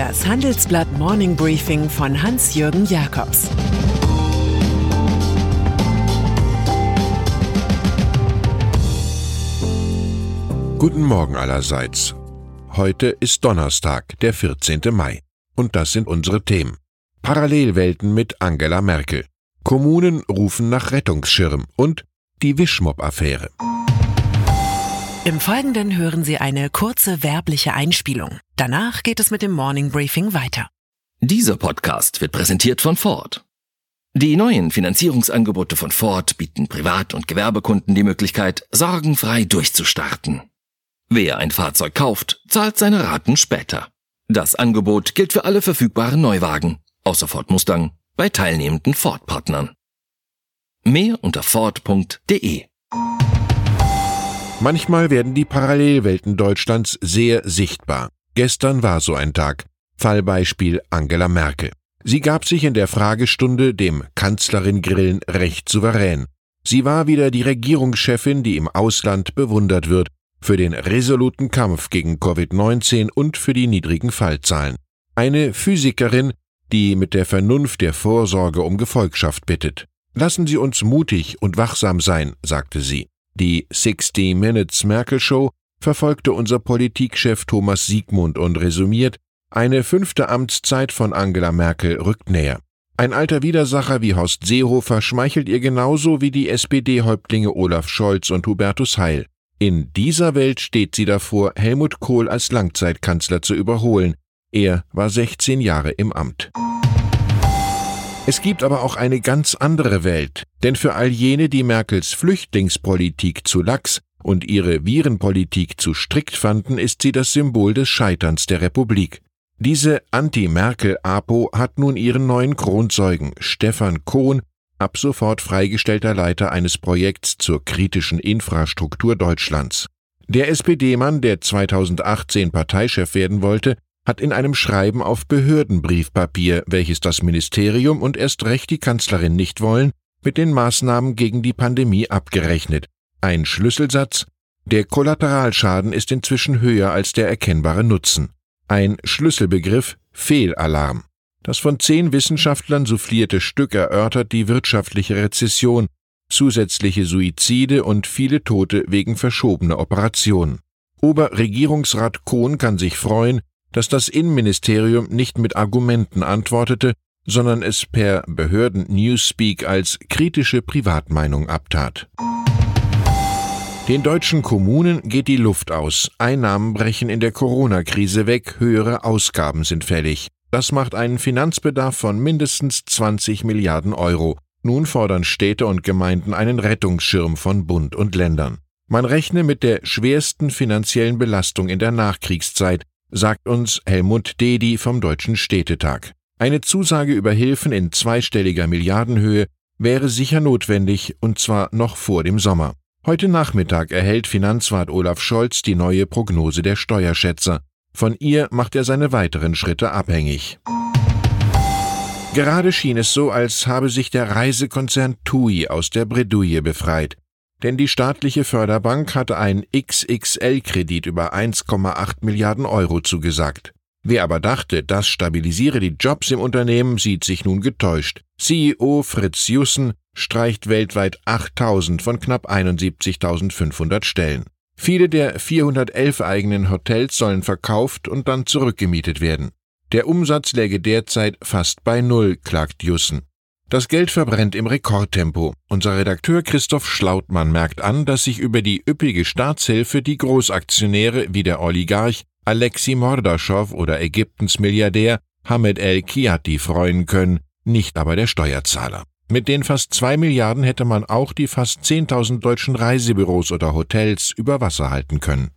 Das Handelsblatt Morning Briefing von Hans-Jürgen Jakobs Guten Morgen allerseits. Heute ist Donnerstag, der 14. Mai. Und das sind unsere Themen. Parallelwelten mit Angela Merkel. Kommunen rufen nach Rettungsschirm und die Wischmob-Affäre. Im Folgenden hören Sie eine kurze werbliche Einspielung. Danach geht es mit dem Morning Briefing weiter. Dieser Podcast wird präsentiert von Ford. Die neuen Finanzierungsangebote von Ford bieten Privat- und Gewerbekunden die Möglichkeit, sorgenfrei durchzustarten. Wer ein Fahrzeug kauft, zahlt seine Raten später. Das Angebot gilt für alle verfügbaren Neuwagen, außer Ford Mustang, bei teilnehmenden Ford-Partnern. Mehr unter Ford.de Manchmal werden die Parallelwelten Deutschlands sehr sichtbar. Gestern war so ein Tag. Fallbeispiel Angela Merkel. Sie gab sich in der Fragestunde dem Kanzlerin-Grillen recht souverän. Sie war wieder die Regierungschefin, die im Ausland bewundert wird, für den resoluten Kampf gegen Covid-19 und für die niedrigen Fallzahlen. Eine Physikerin, die mit der Vernunft der Vorsorge um Gefolgschaft bittet. Lassen Sie uns mutig und wachsam sein, sagte sie. Die 60 Minutes Merkel Show verfolgte unser Politikchef Thomas Siegmund und resümiert, eine fünfte Amtszeit von Angela Merkel rückt näher. Ein alter Widersacher wie Horst Seehofer schmeichelt ihr genauso wie die SPD-Häuptlinge Olaf Scholz und Hubertus Heil. In dieser Welt steht sie davor, Helmut Kohl als Langzeitkanzler zu überholen. Er war 16 Jahre im Amt. Es gibt aber auch eine ganz andere Welt, denn für all jene, die Merkels Flüchtlingspolitik zu lax und ihre Virenpolitik zu strikt fanden, ist sie das Symbol des Scheiterns der Republik. Diese Anti-Merkel-Apo hat nun ihren neuen Kronzeugen, Stefan Kohn, ab sofort freigestellter Leiter eines Projekts zur kritischen Infrastruktur Deutschlands. Der SPD-Mann, der 2018 Parteichef werden wollte, hat in einem Schreiben auf Behördenbriefpapier, welches das Ministerium und erst recht die Kanzlerin nicht wollen, mit den Maßnahmen gegen die Pandemie abgerechnet. Ein Schlüsselsatz Der Kollateralschaden ist inzwischen höher als der erkennbare Nutzen. Ein Schlüsselbegriff Fehlalarm. Das von zehn Wissenschaftlern soufflierte Stück erörtert die wirtschaftliche Rezession, zusätzliche Suizide und viele Tote wegen verschobener Operationen. Oberregierungsrat Kohn kann sich freuen, dass das Innenministerium nicht mit Argumenten antwortete, sondern es per Behörden-Newspeak als kritische Privatmeinung abtat. Den deutschen Kommunen geht die Luft aus, Einnahmen brechen in der Corona-Krise weg, höhere Ausgaben sind fällig. Das macht einen Finanzbedarf von mindestens 20 Milliarden Euro. Nun fordern Städte und Gemeinden einen Rettungsschirm von Bund und Ländern. Man rechne mit der schwersten finanziellen Belastung in der Nachkriegszeit, sagt uns Helmut Dedi vom Deutschen Städtetag. Eine Zusage über Hilfen in zweistelliger Milliardenhöhe wäre sicher notwendig, und zwar noch vor dem Sommer. Heute Nachmittag erhält Finanzwart Olaf Scholz die neue Prognose der Steuerschätzer. Von ihr macht er seine weiteren Schritte abhängig. Gerade schien es so, als habe sich der Reisekonzern TUI aus der Bredouille befreit denn die staatliche Förderbank hatte einen XXL-Kredit über 1,8 Milliarden Euro zugesagt. Wer aber dachte, das stabilisiere die Jobs im Unternehmen, sieht sich nun getäuscht. CEO Fritz Jussen streicht weltweit 8000 von knapp 71.500 Stellen. Viele der 411 eigenen Hotels sollen verkauft und dann zurückgemietet werden. Der Umsatz läge derzeit fast bei Null, klagt Jussen. Das Geld verbrennt im Rekordtempo. Unser Redakteur Christoph Schlautmann merkt an, dass sich über die üppige Staatshilfe die Großaktionäre wie der Oligarch Alexei Mordaschow oder Ägyptens Milliardär Hamed El-Kiati freuen können, nicht aber der Steuerzahler. Mit den fast zwei Milliarden hätte man auch die fast 10.000 deutschen Reisebüros oder Hotels über Wasser halten können.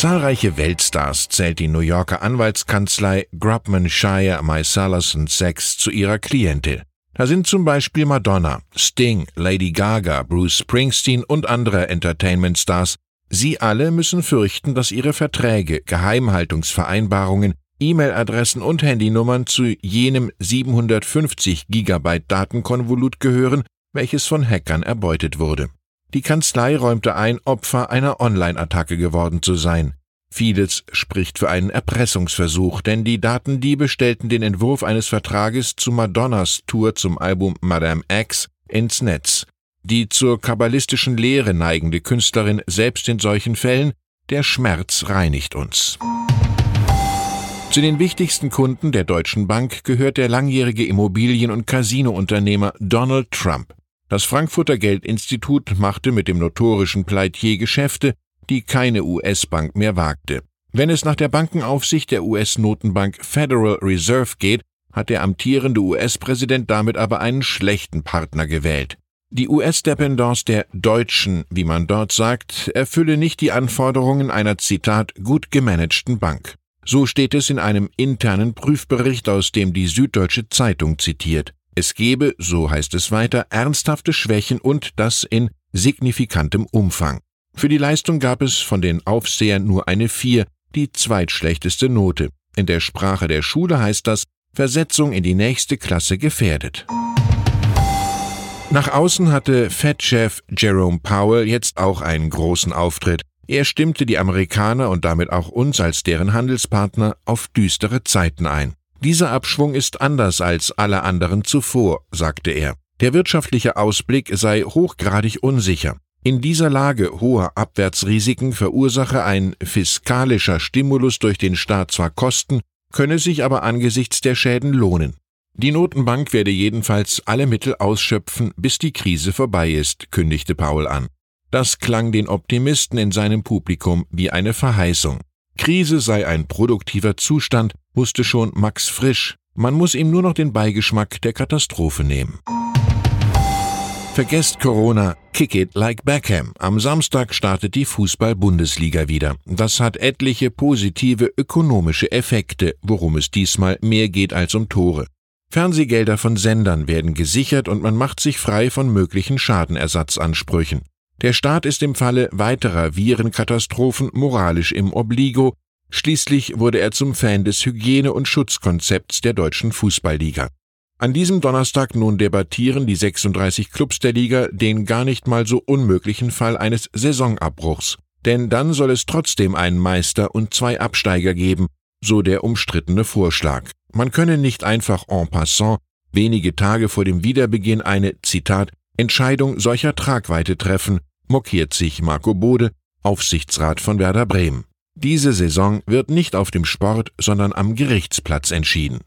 Zahlreiche Weltstars zählt die New Yorker Anwaltskanzlei Grubman Shire Mysalas Sachs zu ihrer Klientel. Da sind zum Beispiel Madonna, Sting, Lady Gaga, Bruce Springsteen und andere Entertainment-Stars. Sie alle müssen fürchten, dass ihre Verträge, Geheimhaltungsvereinbarungen, E-Mail-Adressen und Handynummern zu jenem 750 Gigabyte Datenkonvolut gehören, welches von Hackern erbeutet wurde. Die Kanzlei räumte ein, Opfer einer Online-Attacke geworden zu sein. Vieles spricht für einen Erpressungsversuch, denn die Datendiebe stellten den Entwurf eines Vertrages zu Madonnas Tour zum Album Madame X ins Netz. Die zur kabbalistischen Lehre neigende Künstlerin selbst in solchen Fällen, der Schmerz reinigt uns. Zu den wichtigsten Kunden der Deutschen Bank gehört der langjährige Immobilien- und Casinounternehmer Donald Trump. Das Frankfurter Geldinstitut machte mit dem notorischen Pleitier Geschäfte, die keine US-Bank mehr wagte. Wenn es nach der Bankenaufsicht der US-Notenbank Federal Reserve geht, hat der amtierende US-Präsident damit aber einen schlechten Partner gewählt. Die US-Dependance der Deutschen, wie man dort sagt, erfülle nicht die Anforderungen einer Zitat gut gemanagten Bank. So steht es in einem internen Prüfbericht, aus dem die Süddeutsche Zeitung zitiert. Es gebe, so heißt es weiter, ernsthafte Schwächen und das in signifikantem Umfang. Für die Leistung gab es von den Aufsehern nur eine Vier, die zweitschlechteste Note. In der Sprache der Schule heißt das Versetzung in die nächste Klasse gefährdet. Nach außen hatte Fed-Chef Jerome Powell jetzt auch einen großen Auftritt. Er stimmte die Amerikaner und damit auch uns als deren Handelspartner auf düstere Zeiten ein. Dieser Abschwung ist anders als alle anderen zuvor, sagte er. Der wirtschaftliche Ausblick sei hochgradig unsicher. In dieser Lage hoher Abwärtsrisiken verursache ein fiskalischer Stimulus durch den Staat zwar Kosten, könne sich aber angesichts der Schäden lohnen. Die Notenbank werde jedenfalls alle Mittel ausschöpfen, bis die Krise vorbei ist, kündigte Paul an. Das klang den Optimisten in seinem Publikum wie eine Verheißung. Krise sei ein produktiver Zustand, wusste schon Max Frisch. Man muss ihm nur noch den Beigeschmack der Katastrophe nehmen. Vergesst Corona, kick it like Beckham. Am Samstag startet die Fußball-Bundesliga wieder. Das hat etliche positive ökonomische Effekte, worum es diesmal mehr geht als um Tore. Fernsehgelder von Sendern werden gesichert und man macht sich frei von möglichen Schadenersatzansprüchen. Der Staat ist im Falle weiterer Virenkatastrophen moralisch im Obligo, schließlich wurde er zum Fan des Hygiene- und Schutzkonzepts der deutschen Fußballliga. An diesem Donnerstag nun debattieren die 36 Clubs der Liga den gar nicht mal so unmöglichen Fall eines Saisonabbruchs. Denn dann soll es trotzdem einen Meister und zwei Absteiger geben, so der umstrittene Vorschlag. Man könne nicht einfach en passant wenige Tage vor dem Wiederbeginn eine, Zitat, Entscheidung solcher Tragweite treffen, mokiert sich Marco Bode, Aufsichtsrat von Werder Bremen. Diese Saison wird nicht auf dem Sport, sondern am Gerichtsplatz entschieden.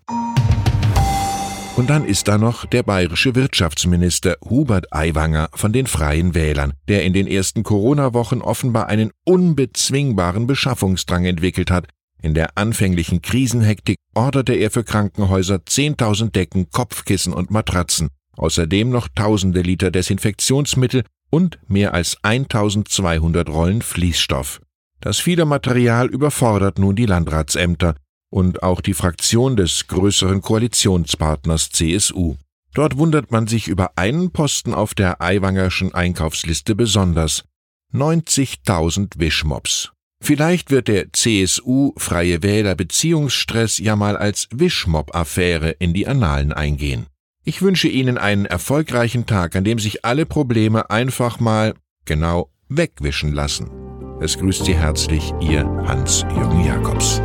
Und dann ist da noch der bayerische Wirtschaftsminister Hubert Aiwanger von den Freien Wählern, der in den ersten Corona-Wochen offenbar einen unbezwingbaren Beschaffungsdrang entwickelt hat, in der anfänglichen Krisenhektik orderte er für Krankenhäuser 10.000 Decken, Kopfkissen und Matratzen, außerdem noch tausende Liter Desinfektionsmittel und mehr als 1200 Rollen Fließstoff. Das viele Material überfordert nun die Landratsämter und auch die Fraktion des größeren Koalitionspartners CSU. Dort wundert man sich über einen Posten auf der Aiwangerschen Einkaufsliste besonders. 90.000 Wischmops. Vielleicht wird der CSU Freie Wähler Beziehungsstress ja mal als Wischmob-Affäre in die Annalen eingehen. Ich wünsche Ihnen einen erfolgreichen Tag, an dem sich alle Probleme einfach mal genau wegwischen lassen. Es grüßt Sie herzlich Ihr Hans-Jürgen Jakobs.